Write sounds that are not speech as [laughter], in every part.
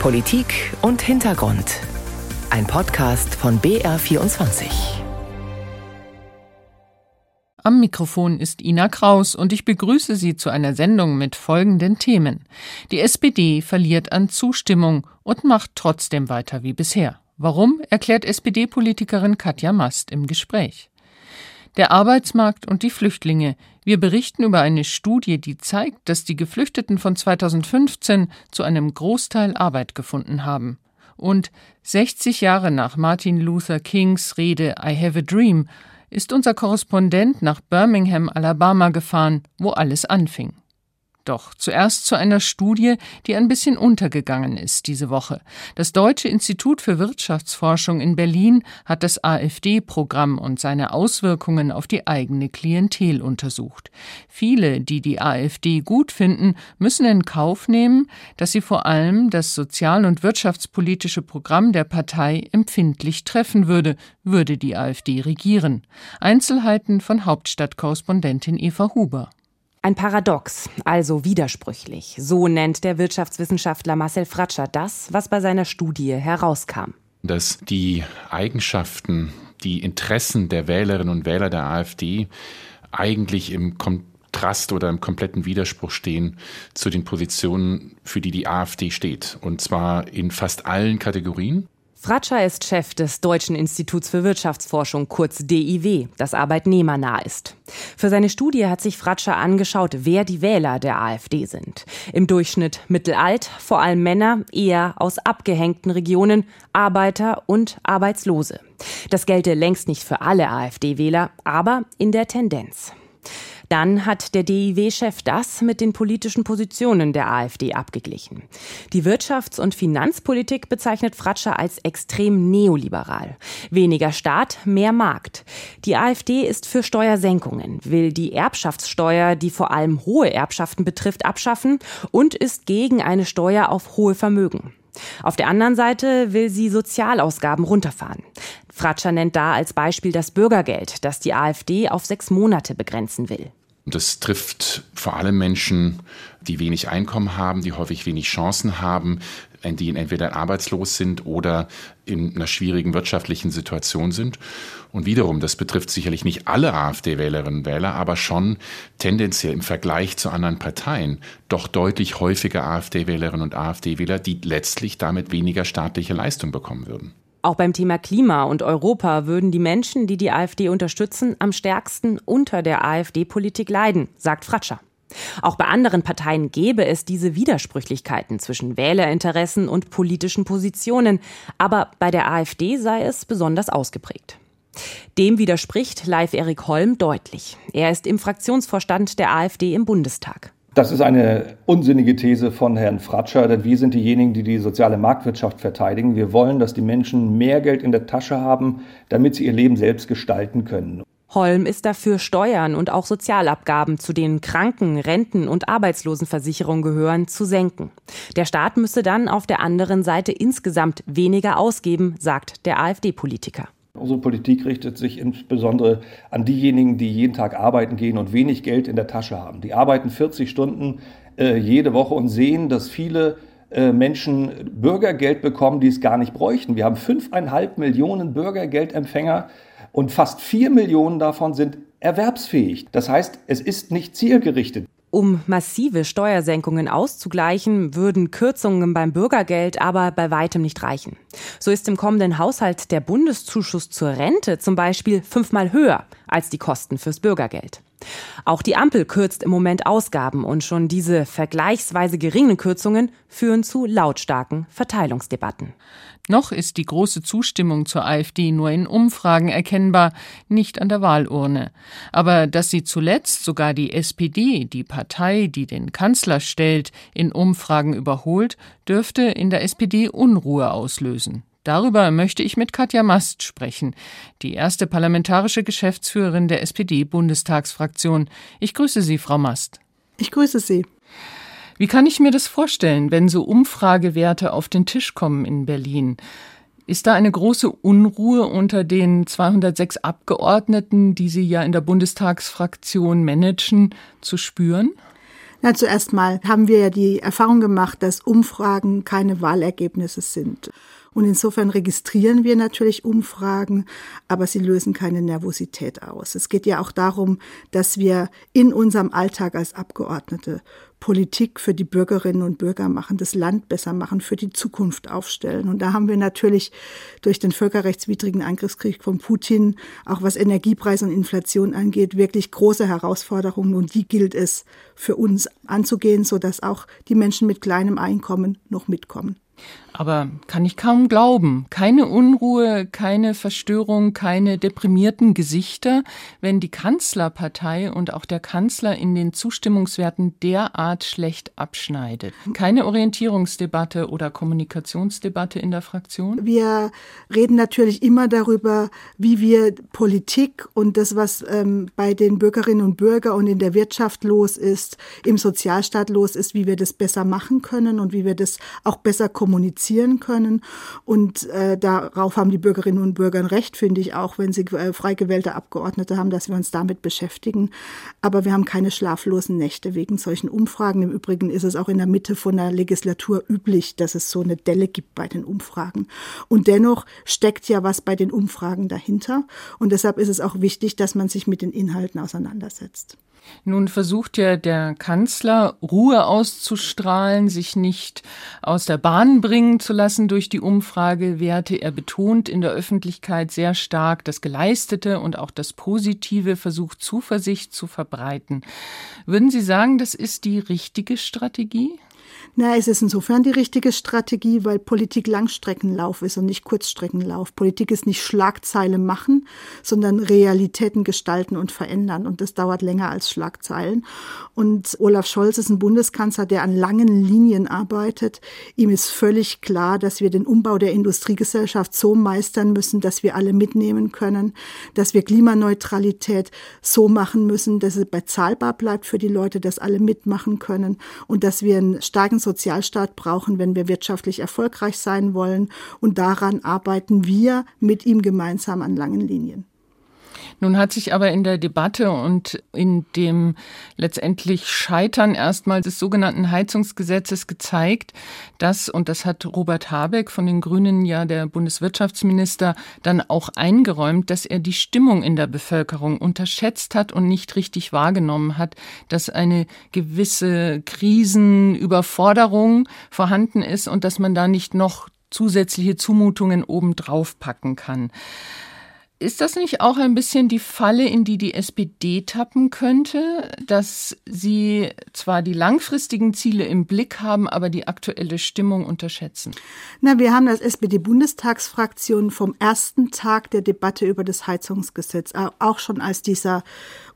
Politik und Hintergrund. Ein Podcast von BR24. Am Mikrofon ist Ina Kraus und ich begrüße Sie zu einer Sendung mit folgenden Themen. Die SPD verliert an Zustimmung und macht trotzdem weiter wie bisher. Warum, erklärt SPD-Politikerin Katja Mast im Gespräch. Der Arbeitsmarkt und die Flüchtlinge. Wir berichten über eine Studie, die zeigt, dass die Geflüchteten von 2015 zu einem Großteil Arbeit gefunden haben. Und 60 Jahre nach Martin Luther Kings Rede I Have a Dream ist unser Korrespondent nach Birmingham, Alabama gefahren, wo alles anfing. Doch zuerst zu einer Studie, die ein bisschen untergegangen ist diese Woche. Das Deutsche Institut für Wirtschaftsforschung in Berlin hat das AfD-Programm und seine Auswirkungen auf die eigene Klientel untersucht. Viele, die die AfD gut finden, müssen in Kauf nehmen, dass sie vor allem das sozial- und wirtschaftspolitische Programm der Partei empfindlich treffen würde, würde die AfD regieren. Einzelheiten von Hauptstadtkorrespondentin Eva Huber. Ein Paradox, also widersprüchlich. So nennt der Wirtschaftswissenschaftler Marcel Fratscher das, was bei seiner Studie herauskam. Dass die Eigenschaften, die Interessen der Wählerinnen und Wähler der AfD eigentlich im Kontrast oder im kompletten Widerspruch stehen zu den Positionen, für die die AfD steht. Und zwar in fast allen Kategorien. Fratscher ist Chef des Deutschen Instituts für Wirtschaftsforschung, kurz DIW, das arbeitnehmernah ist. Für seine Studie hat sich Fratscher angeschaut, wer die Wähler der AfD sind. Im Durchschnitt mittelalt, vor allem Männer, eher aus abgehängten Regionen, Arbeiter und Arbeitslose. Das gelte längst nicht für alle AfD-Wähler, aber in der Tendenz. Dann hat der DIW-Chef das mit den politischen Positionen der AfD abgeglichen. Die Wirtschafts- und Finanzpolitik bezeichnet Fratscher als extrem neoliberal. Weniger Staat, mehr Markt. Die AfD ist für Steuersenkungen, will die Erbschaftssteuer, die vor allem hohe Erbschaften betrifft, abschaffen und ist gegen eine Steuer auf hohe Vermögen. Auf der anderen Seite will sie Sozialausgaben runterfahren. Fratscher nennt da als Beispiel das Bürgergeld, das die AfD auf sechs Monate begrenzen will. Das trifft vor allem Menschen, die wenig Einkommen haben, die häufig wenig Chancen haben, die entweder arbeitslos sind oder in einer schwierigen wirtschaftlichen Situation sind. Und wiederum, das betrifft sicherlich nicht alle AfD-Wählerinnen und Wähler, aber schon tendenziell im Vergleich zu anderen Parteien doch deutlich häufiger AfD-Wählerinnen und AfD-Wähler, die letztlich damit weniger staatliche Leistung bekommen würden. Auch beim Thema Klima und Europa würden die Menschen, die die AfD unterstützen, am stärksten unter der AfD-Politik leiden, sagt Fratscher. Auch bei anderen Parteien gäbe es diese Widersprüchlichkeiten zwischen Wählerinteressen und politischen Positionen, aber bei der AfD sei es besonders ausgeprägt. Dem widerspricht Live Erik Holm deutlich. Er ist im Fraktionsvorstand der AfD im Bundestag. Das ist eine unsinnige These von Herrn Fratscher, denn wir sind diejenigen, die die soziale Marktwirtschaft verteidigen. Wir wollen, dass die Menschen mehr Geld in der Tasche haben, damit sie ihr Leben selbst gestalten können. Holm ist dafür, Steuern und auch Sozialabgaben, zu denen Kranken-, Renten- und Arbeitslosenversicherung gehören, zu senken. Der Staat müsse dann auf der anderen Seite insgesamt weniger ausgeben, sagt der AfD-Politiker. Unsere Politik richtet sich insbesondere an diejenigen, die jeden Tag arbeiten gehen und wenig Geld in der Tasche haben. Die arbeiten 40 Stunden äh, jede Woche und sehen, dass viele äh, Menschen Bürgergeld bekommen, die es gar nicht bräuchten. Wir haben fünfeinhalb Millionen Bürgergeldempfänger und fast vier Millionen davon sind erwerbsfähig. Das heißt, es ist nicht zielgerichtet. Um massive Steuersenkungen auszugleichen, würden Kürzungen beim Bürgergeld aber bei weitem nicht reichen. So ist im kommenden Haushalt der Bundeszuschuss zur Rente zum Beispiel fünfmal höher als die Kosten fürs Bürgergeld. Auch die Ampel kürzt im Moment Ausgaben und schon diese vergleichsweise geringen Kürzungen führen zu lautstarken Verteilungsdebatten. Noch ist die große Zustimmung zur AfD nur in Umfragen erkennbar, nicht an der Wahlurne. Aber dass sie zuletzt sogar die SPD, die Partei, die den Kanzler stellt, in Umfragen überholt, dürfte in der SPD Unruhe auslösen. Darüber möchte ich mit Katja Mast sprechen, die erste parlamentarische Geschäftsführerin der SPD-Bundestagsfraktion. Ich grüße Sie, Frau Mast. Ich grüße Sie. Wie kann ich mir das vorstellen, wenn so Umfragewerte auf den Tisch kommen in Berlin? Ist da eine große Unruhe unter den 206 Abgeordneten, die Sie ja in der Bundestagsfraktion managen, zu spüren? Na, zuerst mal haben wir ja die Erfahrung gemacht, dass Umfragen keine Wahlergebnisse sind. Und insofern registrieren wir natürlich Umfragen, aber sie lösen keine Nervosität aus. Es geht ja auch darum, dass wir in unserem Alltag als Abgeordnete Politik für die Bürgerinnen und Bürger machen, das Land besser machen, für die Zukunft aufstellen. Und da haben wir natürlich durch den völkerrechtswidrigen Angriffskrieg von Putin, auch was Energiepreis und Inflation angeht, wirklich große Herausforderungen. Und die gilt es für uns anzugehen, sodass auch die Menschen mit kleinem Einkommen noch mitkommen. Aber kann ich kaum glauben. Keine Unruhe, keine Verstörung, keine deprimierten Gesichter, wenn die Kanzlerpartei und auch der Kanzler in den Zustimmungswerten derart schlecht abschneidet. Keine Orientierungsdebatte oder Kommunikationsdebatte in der Fraktion? Wir reden natürlich immer darüber, wie wir Politik und das, was ähm, bei den Bürgerinnen und Bürgern und in der Wirtschaft los ist, im Sozialstaat los ist, wie wir das besser machen können und wie wir das auch besser kommunizieren kommunizieren können. Und äh, darauf haben die Bürgerinnen und Bürger ein Recht, finde ich, auch wenn sie äh, frei gewählte Abgeordnete haben, dass wir uns damit beschäftigen. Aber wir haben keine schlaflosen Nächte wegen solchen Umfragen. Im Übrigen ist es auch in der Mitte von der Legislatur üblich, dass es so eine Delle gibt bei den Umfragen. Und dennoch steckt ja was bei den Umfragen dahinter. Und deshalb ist es auch wichtig, dass man sich mit den Inhalten auseinandersetzt. Nun versucht ja der Kanzler Ruhe auszustrahlen, sich nicht aus der Bahn bringen zu lassen durch die Umfragewerte. Er betont in der Öffentlichkeit sehr stark das Geleistete und auch das Positive, versucht Zuversicht zu verbreiten. Würden Sie sagen, das ist die richtige Strategie? Na, es ist insofern die richtige Strategie, weil Politik Langstreckenlauf ist und nicht Kurzstreckenlauf. Politik ist nicht Schlagzeile machen, sondern Realitäten gestalten und verändern. Und das dauert länger als Schlagzeilen. Und Olaf Scholz ist ein Bundeskanzler, der an langen Linien arbeitet. Ihm ist völlig klar, dass wir den Umbau der Industriegesellschaft so meistern müssen, dass wir alle mitnehmen können, dass wir Klimaneutralität so machen müssen, dass es bezahlbar bleibt für die Leute, dass alle mitmachen können und dass wir einen starken Sozialstaat brauchen, wenn wir wirtschaftlich erfolgreich sein wollen. Und daran arbeiten wir mit ihm gemeinsam an langen Linien. Nun hat sich aber in der Debatte und in dem letztendlich Scheitern erstmal des sogenannten Heizungsgesetzes gezeigt, dass, und das hat Robert Habeck von den Grünen ja der Bundeswirtschaftsminister dann auch eingeräumt, dass er die Stimmung in der Bevölkerung unterschätzt hat und nicht richtig wahrgenommen hat, dass eine gewisse Krisenüberforderung vorhanden ist und dass man da nicht noch zusätzliche Zumutungen obendrauf packen kann. Ist das nicht auch ein bisschen die Falle, in die die SPD tappen könnte, dass sie zwar die langfristigen Ziele im Blick haben, aber die aktuelle Stimmung unterschätzen? Na, wir haben als SPD-Bundestagsfraktion vom ersten Tag der Debatte über das Heizungsgesetz, auch schon als dieser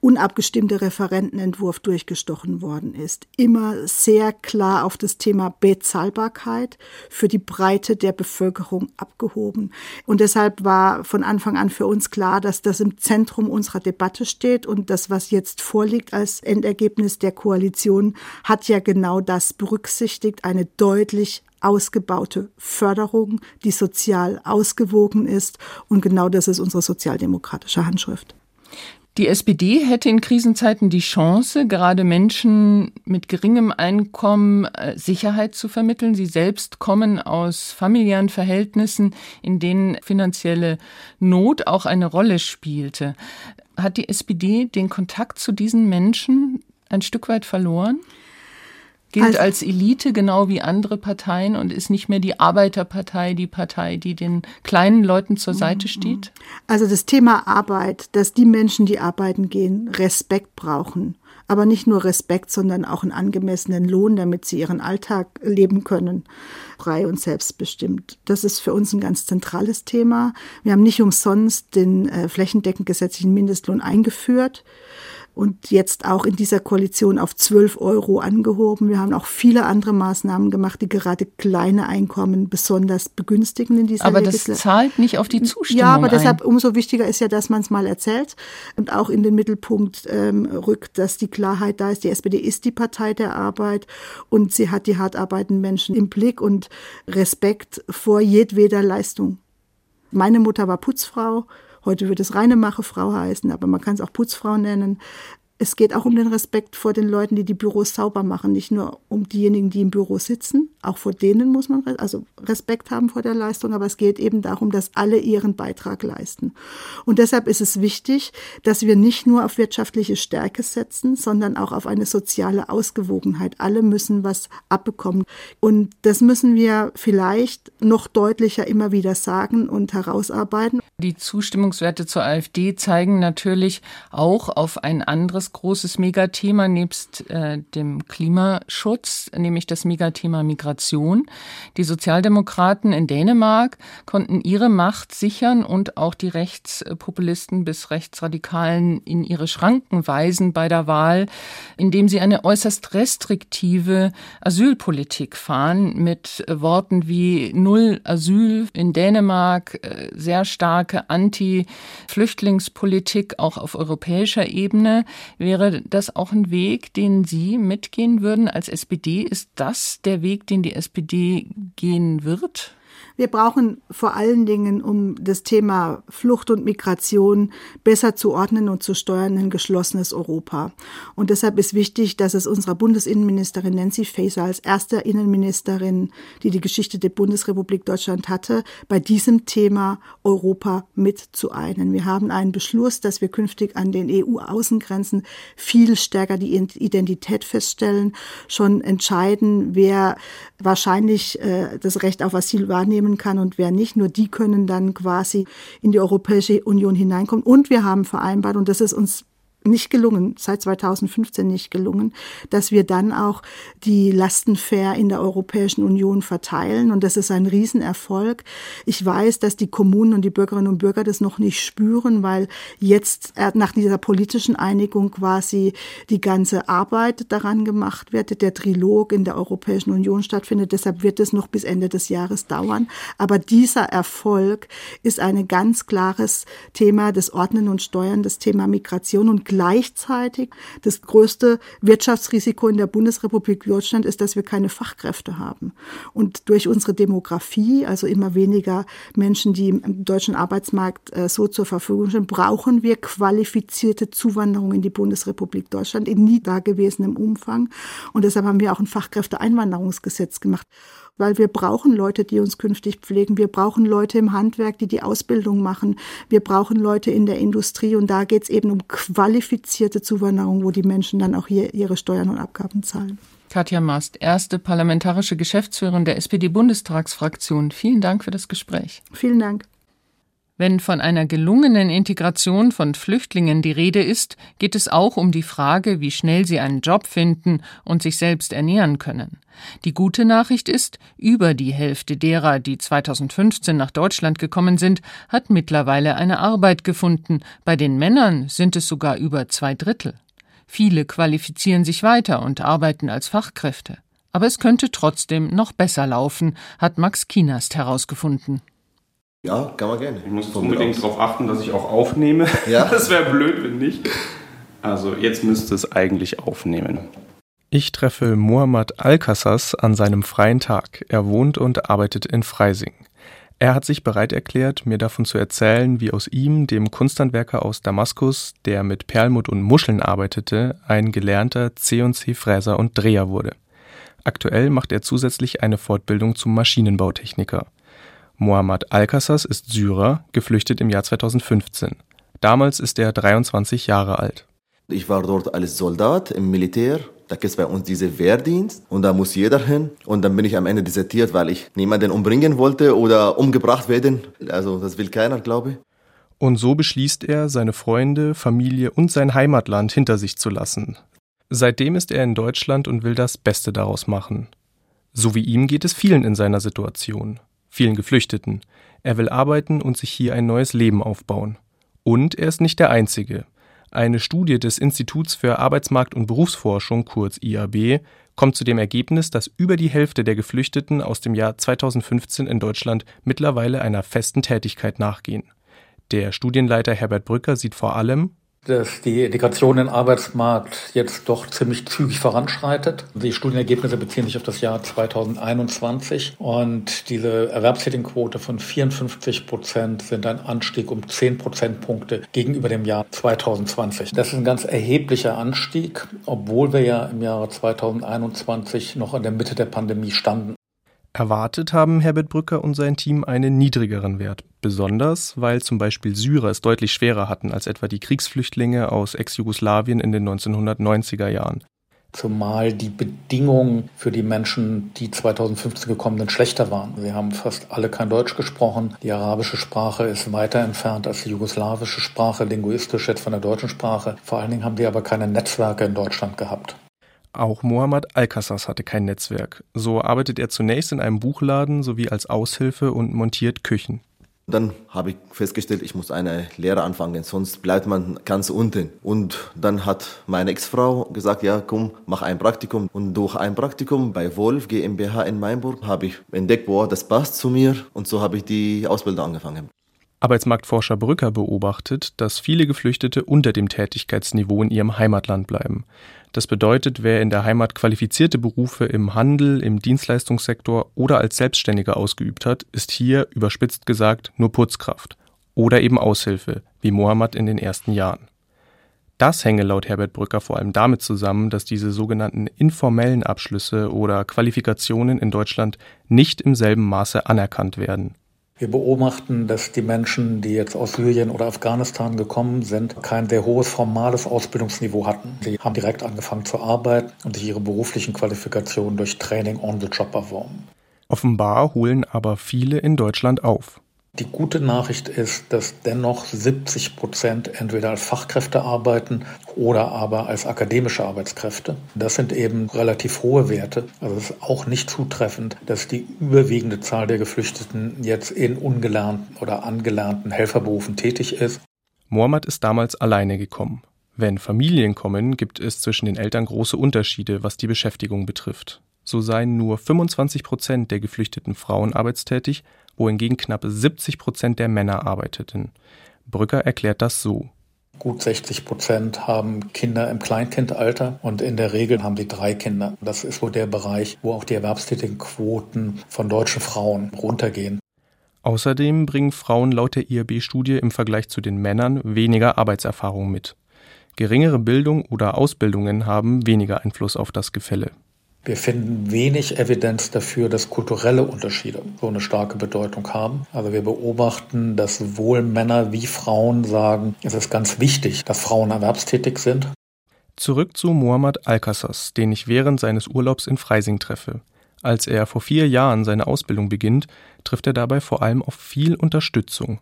unabgestimmte Referentenentwurf durchgestochen worden ist, immer sehr klar auf das Thema Bezahlbarkeit für die Breite der Bevölkerung abgehoben. Und deshalb war von Anfang an für uns klar, dass das im Zentrum unserer Debatte steht und das, was jetzt vorliegt als Endergebnis der Koalition, hat ja genau das berücksichtigt, eine deutlich ausgebaute Förderung, die sozial ausgewogen ist. Und genau das ist unsere sozialdemokratische Handschrift. Die SPD hätte in Krisenzeiten die Chance, gerade Menschen mit geringem Einkommen äh, Sicherheit zu vermitteln. Sie selbst kommen aus familiären Verhältnissen, in denen finanzielle Not auch eine Rolle spielte. Hat die SPD den Kontakt zu diesen Menschen ein Stück weit verloren? Gilt also, als Elite genau wie andere Parteien und ist nicht mehr die Arbeiterpartei, die Partei, die den kleinen Leuten zur Seite mhm. steht? Also das Thema Arbeit, dass die Menschen, die arbeiten gehen, Respekt brauchen. Aber nicht nur Respekt, sondern auch einen angemessenen Lohn, damit sie ihren Alltag leben können, frei und selbstbestimmt. Das ist für uns ein ganz zentrales Thema. Wir haben nicht umsonst den äh, flächendeckend gesetzlichen Mindestlohn eingeführt und jetzt auch in dieser Koalition auf 12 Euro angehoben. Wir haben auch viele andere Maßnahmen gemacht, die gerade kleine Einkommen besonders begünstigen in dieser Aber das zahlt nicht auf die Zustimmung Ja, aber ein. deshalb umso wichtiger ist ja, dass man es mal erzählt und auch in den Mittelpunkt ähm, rückt, dass die Klarheit da ist. Die SPD ist die Partei der Arbeit und sie hat die hart arbeitenden Menschen im Blick und Respekt vor jedweder Leistung. Meine Mutter war Putzfrau. Heute wird es reine Machefrau heißen, aber man kann es auch Putzfrau nennen. Es geht auch um den Respekt vor den Leuten, die die Büros sauber machen, nicht nur um diejenigen, die im Büro sitzen. Auch vor denen muss man also Respekt haben vor der Leistung, aber es geht eben darum, dass alle ihren Beitrag leisten. Und deshalb ist es wichtig, dass wir nicht nur auf wirtschaftliche Stärke setzen, sondern auch auf eine soziale Ausgewogenheit. Alle müssen was abbekommen. Und das müssen wir vielleicht noch deutlicher immer wieder sagen und herausarbeiten. Die Zustimmungswerte zur AfD zeigen natürlich auch auf ein anderes großes Megathema nebst äh, dem Klimaschutz, nämlich das Megathema Migration. Die Sozialdemokraten in Dänemark konnten ihre Macht sichern und auch die Rechtspopulisten bis Rechtsradikalen in ihre Schranken weisen bei der Wahl, indem sie eine äußerst restriktive Asylpolitik fahren mit Worten wie Null Asyl in Dänemark, äh, sehr starke Anti-Flüchtlingspolitik auch auf europäischer Ebene. Wäre das auch ein Weg, den Sie mitgehen würden als SPD? Ist das der Weg, den die SPD gehen wird? Wir brauchen vor allen Dingen, um das Thema Flucht und Migration besser zu ordnen und zu steuern, ein geschlossenes Europa. Und deshalb ist wichtig, dass es unserer Bundesinnenministerin Nancy Faeser als erste Innenministerin, die die Geschichte der Bundesrepublik Deutschland hatte, bei diesem Thema Europa mit zu einen. Wir haben einen Beschluss, dass wir künftig an den EU-Außengrenzen viel stärker die Identität feststellen, schon entscheiden, wer wahrscheinlich äh, das Recht auf Asyl wahrnehmen teilnehmen kann und wer nicht. Nur die können dann quasi in die Europäische Union hineinkommen. Und wir haben vereinbart, und das ist uns nicht gelungen, seit 2015 nicht gelungen, dass wir dann auch die Lasten fair in der Europäischen Union verteilen. Und das ist ein Riesenerfolg. Ich weiß, dass die Kommunen und die Bürgerinnen und Bürger das noch nicht spüren, weil jetzt nach dieser politischen Einigung quasi die ganze Arbeit daran gemacht wird, der Trilog in der Europäischen Union stattfindet. Deshalb wird es noch bis Ende des Jahres dauern. Aber dieser Erfolg ist ein ganz klares Thema des Ordnen und Steuern, das Thema Migration und gleichzeitig das größte Wirtschaftsrisiko in der Bundesrepublik Deutschland ist, dass wir keine Fachkräfte haben. Und durch unsere Demografie, also immer weniger Menschen, die im deutschen Arbeitsmarkt äh, so zur Verfügung stehen, brauchen wir qualifizierte Zuwanderung in die Bundesrepublik Deutschland in nie dagewesenem Umfang. Und deshalb haben wir auch ein Fachkräfteeinwanderungsgesetz gemacht weil wir brauchen Leute, die uns künftig pflegen. Wir brauchen Leute im Handwerk, die die Ausbildung machen. Wir brauchen Leute in der Industrie und da geht es eben um qualifizierte Zuwanderung, wo die Menschen dann auch hier ihre Steuern und Abgaben zahlen. Katja Mast, erste parlamentarische Geschäftsführerin der SPD-Bundestagsfraktion. Vielen Dank für das Gespräch. Vielen Dank. Wenn von einer gelungenen Integration von Flüchtlingen die Rede ist, geht es auch um die Frage, wie schnell sie einen Job finden und sich selbst ernähren können. Die gute Nachricht ist, über die Hälfte derer, die 2015 nach Deutschland gekommen sind, hat mittlerweile eine Arbeit gefunden. Bei den Männern sind es sogar über zwei Drittel. Viele qualifizieren sich weiter und arbeiten als Fachkräfte. Aber es könnte trotzdem noch besser laufen, hat Max Kienast herausgefunden. Ja, kann man gerne. Ich muss unbedingt darauf achten, dass ich auch aufnehme. Ja. [laughs] Das wäre blöd, wenn nicht. Also jetzt müsste es eigentlich aufnehmen. Ich treffe Muhammad Alcassas an seinem freien Tag. Er wohnt und arbeitet in Freising. Er hat sich bereit erklärt, mir davon zu erzählen, wie aus ihm, dem Kunsthandwerker aus Damaskus, der mit Perlmutt und Muscheln arbeitete, ein gelernter C&C-Fräser und Dreher wurde. Aktuell macht er zusätzlich eine Fortbildung zum Maschinenbautechniker. Mohammad Alcassas ist Syrer, geflüchtet im Jahr 2015. Damals ist er 23 Jahre alt. Ich war dort als Soldat im Militär. Da gibt es bei uns diese Wehrdienst und da muss jeder hin. Und dann bin ich am Ende desertiert, weil ich niemanden umbringen wollte oder umgebracht werden. Also das will keiner, glaube ich. Und so beschließt er, seine Freunde, Familie und sein Heimatland hinter sich zu lassen. Seitdem ist er in Deutschland und will das Beste daraus machen. So wie ihm geht es vielen in seiner Situation vielen Geflüchteten. Er will arbeiten und sich hier ein neues Leben aufbauen. Und er ist nicht der Einzige. Eine Studie des Instituts für Arbeitsmarkt- und Berufsforschung, kurz IAB, kommt zu dem Ergebnis, dass über die Hälfte der Geflüchteten aus dem Jahr 2015 in Deutschland mittlerweile einer festen Tätigkeit nachgehen. Der Studienleiter Herbert Brücker sieht vor allem dass die Integration in den Arbeitsmarkt jetzt doch ziemlich zügig voranschreitet. Die Studienergebnisse beziehen sich auf das Jahr 2021 und diese Erwerbstätigenquote von 54 Prozent sind ein Anstieg um 10 Prozentpunkte gegenüber dem Jahr 2020. Das ist ein ganz erheblicher Anstieg, obwohl wir ja im Jahre 2021 noch in der Mitte der Pandemie standen. Erwartet haben Herbert Brücker und sein Team einen niedrigeren Wert, besonders weil zum Beispiel Syrer es deutlich schwerer hatten als etwa die Kriegsflüchtlinge aus Ex-Jugoslawien in den 1990er Jahren. Zumal die Bedingungen für die Menschen, die 2015 gekommen sind, schlechter waren. Sie haben fast alle kein Deutsch gesprochen. Die arabische Sprache ist weiter entfernt als die jugoslawische Sprache, linguistisch jetzt von der deutschen Sprache. Vor allen Dingen haben die aber keine Netzwerke in Deutschland gehabt. Auch Mohammad Alcazas hatte kein Netzwerk. So arbeitet er zunächst in einem Buchladen sowie als Aushilfe und montiert Küchen. Dann habe ich festgestellt, ich muss eine Lehre anfangen, sonst bleibt man ganz unten. Und dann hat meine Ex-Frau gesagt, ja, komm, mach ein Praktikum. Und durch ein Praktikum bei Wolf GmbH in Mainburg habe ich entdeckt, boah, das passt zu mir. Und so habe ich die Ausbildung angefangen. Arbeitsmarktforscher Brücker beobachtet, dass viele Geflüchtete unter dem Tätigkeitsniveau in ihrem Heimatland bleiben. Das bedeutet, wer in der Heimat qualifizierte Berufe im Handel, im Dienstleistungssektor oder als Selbstständiger ausgeübt hat, ist hier, überspitzt gesagt, nur Putzkraft oder eben Aushilfe, wie Mohammed in den ersten Jahren. Das hänge laut Herbert Brücker vor allem damit zusammen, dass diese sogenannten informellen Abschlüsse oder Qualifikationen in Deutschland nicht im selben Maße anerkannt werden. Wir beobachten, dass die Menschen, die jetzt aus Syrien oder Afghanistan gekommen sind, kein sehr hohes formales Ausbildungsniveau hatten. Sie haben direkt angefangen zu arbeiten und sich ihre beruflichen Qualifikationen durch Training on the job erworben. Offenbar holen aber viele in Deutschland auf. Die gute Nachricht ist, dass dennoch 70 Prozent entweder als Fachkräfte arbeiten oder aber als akademische Arbeitskräfte. Das sind eben relativ hohe Werte. Also es ist auch nicht zutreffend, dass die überwiegende Zahl der Geflüchteten jetzt in ungelernten oder angelernten Helferberufen tätig ist. Mohammed ist damals alleine gekommen. Wenn Familien kommen, gibt es zwischen den Eltern große Unterschiede, was die Beschäftigung betrifft. So seien nur 25 Prozent der geflüchteten Frauen arbeitstätig wohingegen knapp 70 Prozent der Männer arbeiteten. Brücker erklärt das so. Gut 60 Prozent haben Kinder im Kleinkindalter und in der Regel haben sie drei Kinder. Das ist wohl der Bereich, wo auch die erwerbstätigen Quoten von deutschen Frauen runtergehen. Außerdem bringen Frauen laut der IAB-Studie im Vergleich zu den Männern weniger Arbeitserfahrung mit. Geringere Bildung oder Ausbildungen haben weniger Einfluss auf das Gefälle. Wir finden wenig Evidenz dafür, dass kulturelle Unterschiede so eine starke Bedeutung haben. Also wir beobachten, dass sowohl Männer wie Frauen sagen, es ist ganz wichtig, dass Frauen erwerbstätig sind. Zurück zu Muhammad Alcasas, den ich während seines Urlaubs in Freising treffe. Als er vor vier Jahren seine Ausbildung beginnt, trifft er dabei vor allem auf viel Unterstützung.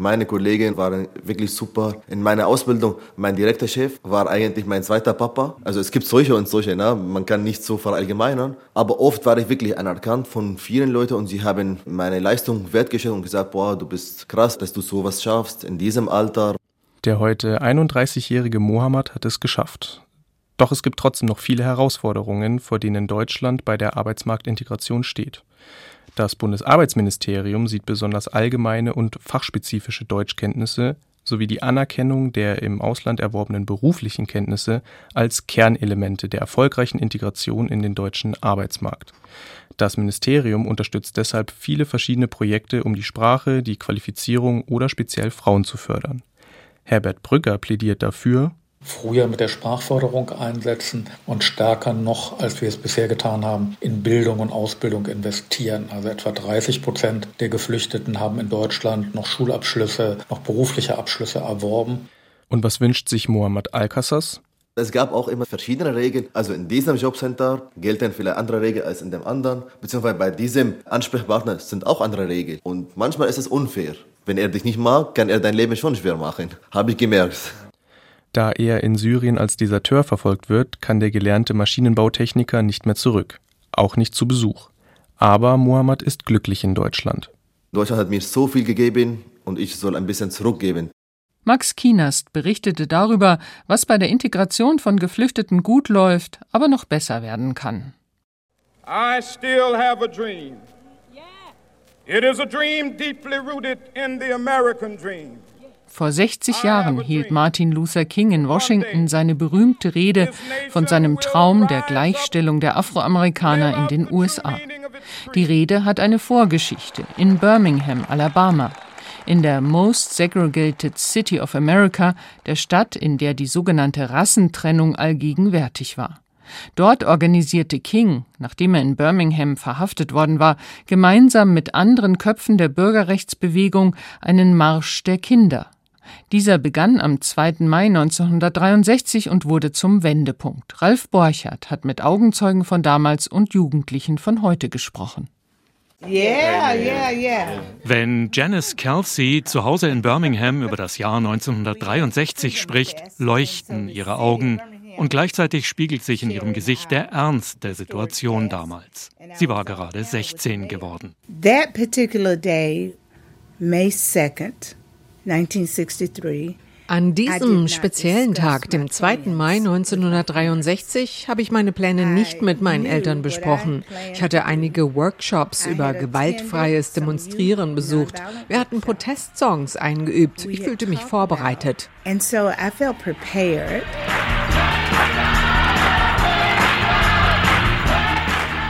Meine Kollegen waren wirklich super. In meiner Ausbildung, mein direkter Chef war eigentlich mein zweiter Papa. Also es gibt solche und solche, ne? man kann nicht so verallgemeinern. Aber oft war ich wirklich anerkannt von vielen Leuten und sie haben meine Leistung wertgeschätzt und gesagt, boah, du bist krass, dass du sowas schaffst in diesem Alter. Der heute 31-jährige Mohammed hat es geschafft. Doch es gibt trotzdem noch viele Herausforderungen, vor denen Deutschland bei der Arbeitsmarktintegration steht. Das Bundesarbeitsministerium sieht besonders allgemeine und fachspezifische Deutschkenntnisse sowie die Anerkennung der im Ausland erworbenen beruflichen Kenntnisse als Kernelemente der erfolgreichen Integration in den deutschen Arbeitsmarkt. Das Ministerium unterstützt deshalb viele verschiedene Projekte, um die Sprache, die Qualifizierung oder speziell Frauen zu fördern. Herbert Brügger plädiert dafür, früher mit der Sprachförderung einsetzen und stärker noch, als wir es bisher getan haben, in Bildung und Ausbildung investieren. Also etwa 30 Prozent der Geflüchteten haben in Deutschland noch Schulabschlüsse, noch berufliche Abschlüsse erworben. Und was wünscht sich Mohammad Alcassas? Es gab auch immer verschiedene Regeln. Also in diesem Jobcenter gelten vielleicht andere Regeln als in dem anderen. Beziehungsweise bei diesem Ansprechpartner sind auch andere Regeln. Und manchmal ist es unfair. Wenn er dich nicht mag, kann er dein Leben schon schwer machen. Habe ich gemerkt. Da er in Syrien als Deserteur verfolgt wird, kann der gelernte Maschinenbautechniker nicht mehr zurück, auch nicht zu Besuch. Aber Mohammed ist glücklich in Deutschland. Deutschland hat mir so viel gegeben und ich soll ein bisschen zurückgeben. Max Kienast berichtete darüber, was bei der Integration von Geflüchteten gut läuft, aber noch besser werden kann. I still have a dream. It is a dream deeply rooted in the American dream. Vor 60 Jahren hielt Martin Luther King in Washington seine berühmte Rede von seinem Traum der Gleichstellung der Afroamerikaner in den USA. Die Rede hat eine Vorgeschichte in Birmingham, Alabama, in der Most Segregated City of America, der Stadt, in der die sogenannte Rassentrennung allgegenwärtig war. Dort organisierte King, nachdem er in Birmingham verhaftet worden war, gemeinsam mit anderen Köpfen der Bürgerrechtsbewegung einen Marsch der Kinder. Dieser begann am 2. Mai 1963 und wurde zum Wendepunkt. Ralf Borchardt hat mit Augenzeugen von damals und Jugendlichen von heute gesprochen. Yeah, yeah, yeah. Wenn Janice Kelsey zu Hause in Birmingham über das Jahr 1963 spricht, leuchten ihre Augen und gleichzeitig spiegelt sich in ihrem Gesicht der Ernst der Situation damals. Sie war gerade 16 geworden. That particular day, May 2nd, 1963, an diesem speziellen Tag, dem 2. Mai 1963, habe ich meine Pläne nicht mit meinen Eltern besprochen. Ich hatte einige Workshops über gewaltfreies Demonstrieren besucht. Wir hatten Protestsongs eingeübt. Ich fühlte mich vorbereitet. And so I felt prepared.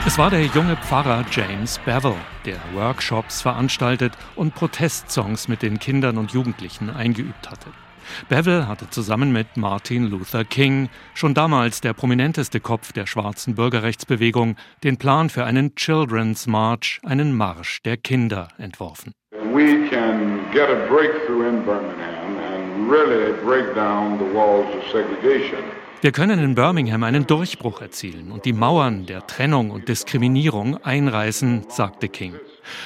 Es war der junge Pfarrer James Bevel, der Workshops veranstaltet und Protestsongs mit den Kindern und Jugendlichen eingeübt hatte. Bevel hatte zusammen mit Martin Luther King, schon damals der prominenteste Kopf der schwarzen Bürgerrechtsbewegung, den Plan für einen Children's March, einen Marsch der Kinder, entworfen. We can get a breakthrough in Birmingham and really break down the walls of segregation. Wir können in Birmingham einen Durchbruch erzielen und die Mauern der Trennung und Diskriminierung einreißen, sagte King.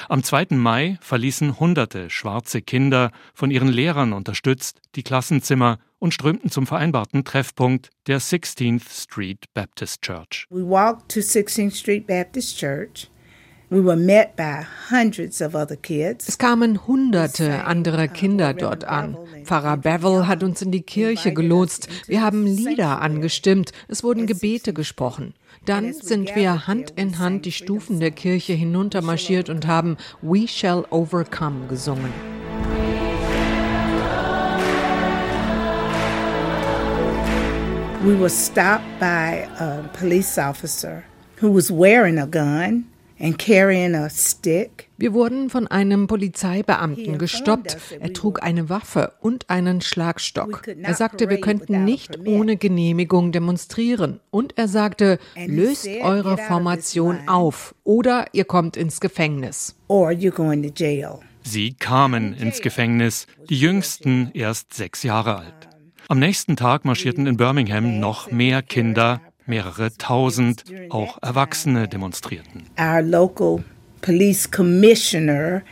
Am 2. Mai verließen hunderte schwarze Kinder, von ihren Lehrern unterstützt, die Klassenzimmer und strömten zum vereinbarten Treffpunkt der 16th Street Baptist Church. We walked to 16th Street Baptist Church. Es kamen hunderte andere Kinder dort an. Pfarrer Bevel hat uns in die Kirche gelotst. Wir haben Lieder angestimmt. Es wurden Gebete gesprochen. Dann sind wir Hand in Hand die Stufen der Kirche hinuntermarschiert und haben We Shall Overcome gesungen. We were stopped by a police officer who was wearing a gun. Wir wurden von einem Polizeibeamten gestoppt. Er trug eine Waffe und einen Schlagstock. Er sagte, wir könnten nicht ohne Genehmigung demonstrieren. Und er sagte, löst eure Formation auf oder ihr kommt ins Gefängnis. Sie kamen ins Gefängnis, die jüngsten erst sechs Jahre alt. Am nächsten Tag marschierten in Birmingham noch mehr Kinder Mehrere tausend, auch Erwachsene demonstrierten. Our local police commissioner.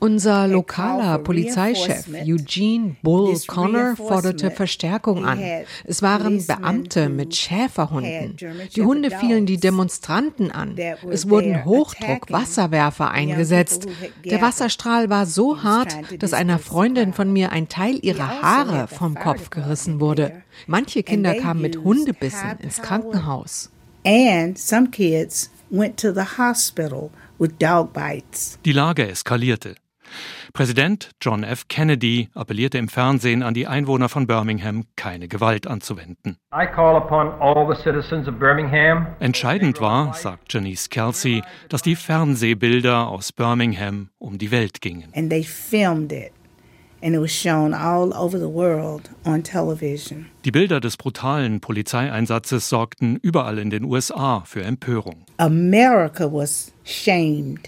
Unser lokaler Polizeichef Eugene Bull Connor forderte Verstärkung an. Es waren Beamte mit Schäferhunden. Die Hunde fielen die Demonstranten an. Es wurden Hochdruck-Wasserwerfer eingesetzt. Der Wasserstrahl war so hart, dass einer Freundin von mir ein Teil ihrer Haare vom Kopf gerissen wurde. Manche Kinder kamen mit Hundebissen ins Krankenhaus. And some kids went to the hospital with dog bites. Die Lage eskalierte. Präsident John F. Kennedy appellierte im Fernsehen an die Einwohner von Birmingham, keine Gewalt anzuwenden. Entscheidend war, sagt Janice Kelsey, dass die Fernsehbilder aus Birmingham um die Welt gingen. And they filmed it. And it was shown all over the world on television. Die Bilder des brutalen Polizeieinsatzes sorgten überall in den USA für Empörung. America was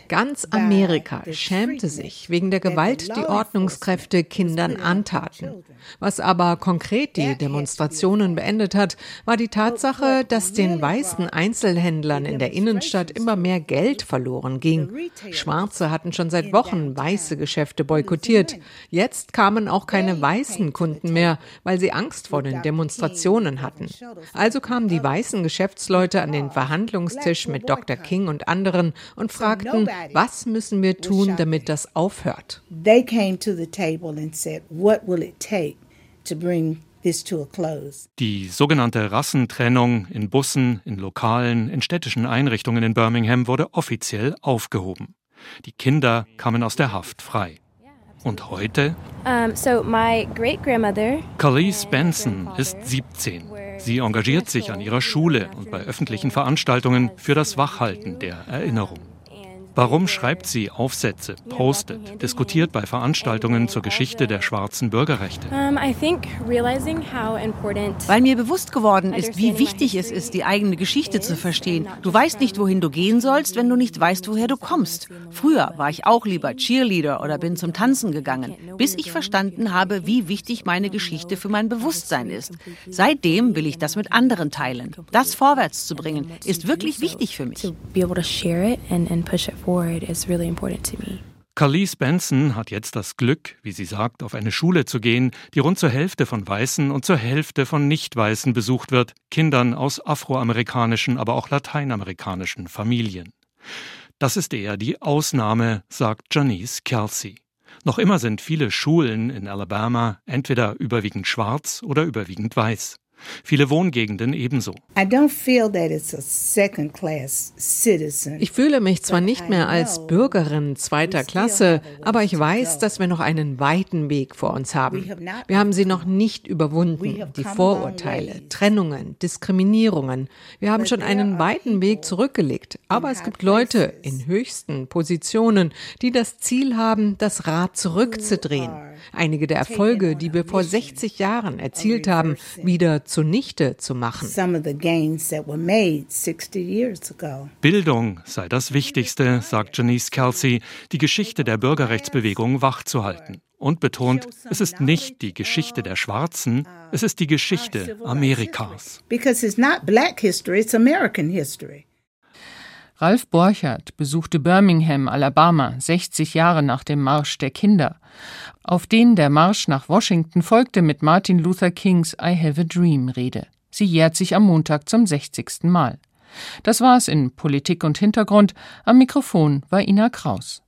Ganz Amerika schämte sich wegen der Gewalt, die Ordnungskräfte Kindern antaten. Was aber konkret die Demonstrationen beendet hat, war die Tatsache, dass den weißen Einzelhändlern in der Innenstadt immer mehr Geld verloren ging. Schwarze hatten schon seit Wochen weiße Geschäfte boykottiert. Jetzt kamen auch keine weißen Kunden mehr, weil sie Angst vor den Demonstrationen hatten. Also kamen die weißen Geschäftsleute an den Verhandlungstisch mit Dr. King und anderen und fragten, was müssen wir tun, damit das aufhört. They came to the table and said, what will it take to bring die sogenannte Rassentrennung in Bussen, in Lokalen, in städtischen Einrichtungen in Birmingham wurde offiziell aufgehoben. Die Kinder kamen aus der Haft frei. Und heute? Um, so my great grandmother. Khalees Benson ist 17. Sie engagiert sich an ihrer Schule und bei öffentlichen Veranstaltungen für das Wachhalten der Erinnerung. Warum schreibt sie Aufsätze, postet, diskutiert bei Veranstaltungen zur Geschichte der schwarzen Bürgerrechte? Weil mir bewusst geworden ist, wie wichtig es ist, die eigene Geschichte zu verstehen. Du weißt nicht, wohin du gehen sollst, wenn du nicht weißt, woher du kommst. Früher war ich auch lieber Cheerleader oder bin zum Tanzen gegangen, bis ich verstanden habe, wie wichtig meine Geschichte für mein Bewusstsein ist. Seitdem will ich das mit anderen teilen. Das vorwärts zu bringen, ist wirklich wichtig für mich forward is really important to me. Carlise Benson hat jetzt das Glück, wie sie sagt, auf eine Schule zu gehen, die rund zur Hälfte von Weißen und zur Hälfte von Nicht-Weißen besucht wird, Kindern aus afroamerikanischen, aber auch lateinamerikanischen Familien. Das ist eher die Ausnahme, sagt Janice Kelsey. Noch immer sind viele Schulen in Alabama entweder überwiegend schwarz oder überwiegend weiß. Viele Wohngegenden ebenso. Ich fühle mich zwar nicht mehr als Bürgerin zweiter Klasse, aber ich weiß, dass wir noch einen weiten Weg vor uns haben. Wir haben sie noch nicht überwunden, die Vorurteile, Trennungen, Diskriminierungen. Wir haben schon einen weiten Weg zurückgelegt, aber es gibt Leute in höchsten Positionen, die das Ziel haben, das Rad zurückzudrehen. Einige der Erfolge, die wir vor 60 Jahren erzielt haben, wieder zunichte zu machen. Bildung sei das Wichtigste, sagt Janice Kelsey, die Geschichte der Bürgerrechtsbewegung wachzuhalten und betont, es ist nicht die Geschichte der Schwarzen, es ist die Geschichte Amerikas. Ralf Borchert besuchte Birmingham, Alabama, 60 Jahre nach dem Marsch der Kinder, auf den der Marsch nach Washington folgte mit Martin Luther Kings I Have a Dream Rede. Sie jährt sich am Montag zum 60. Mal. Das war's in Politik und Hintergrund. Am Mikrofon war Ina Kraus.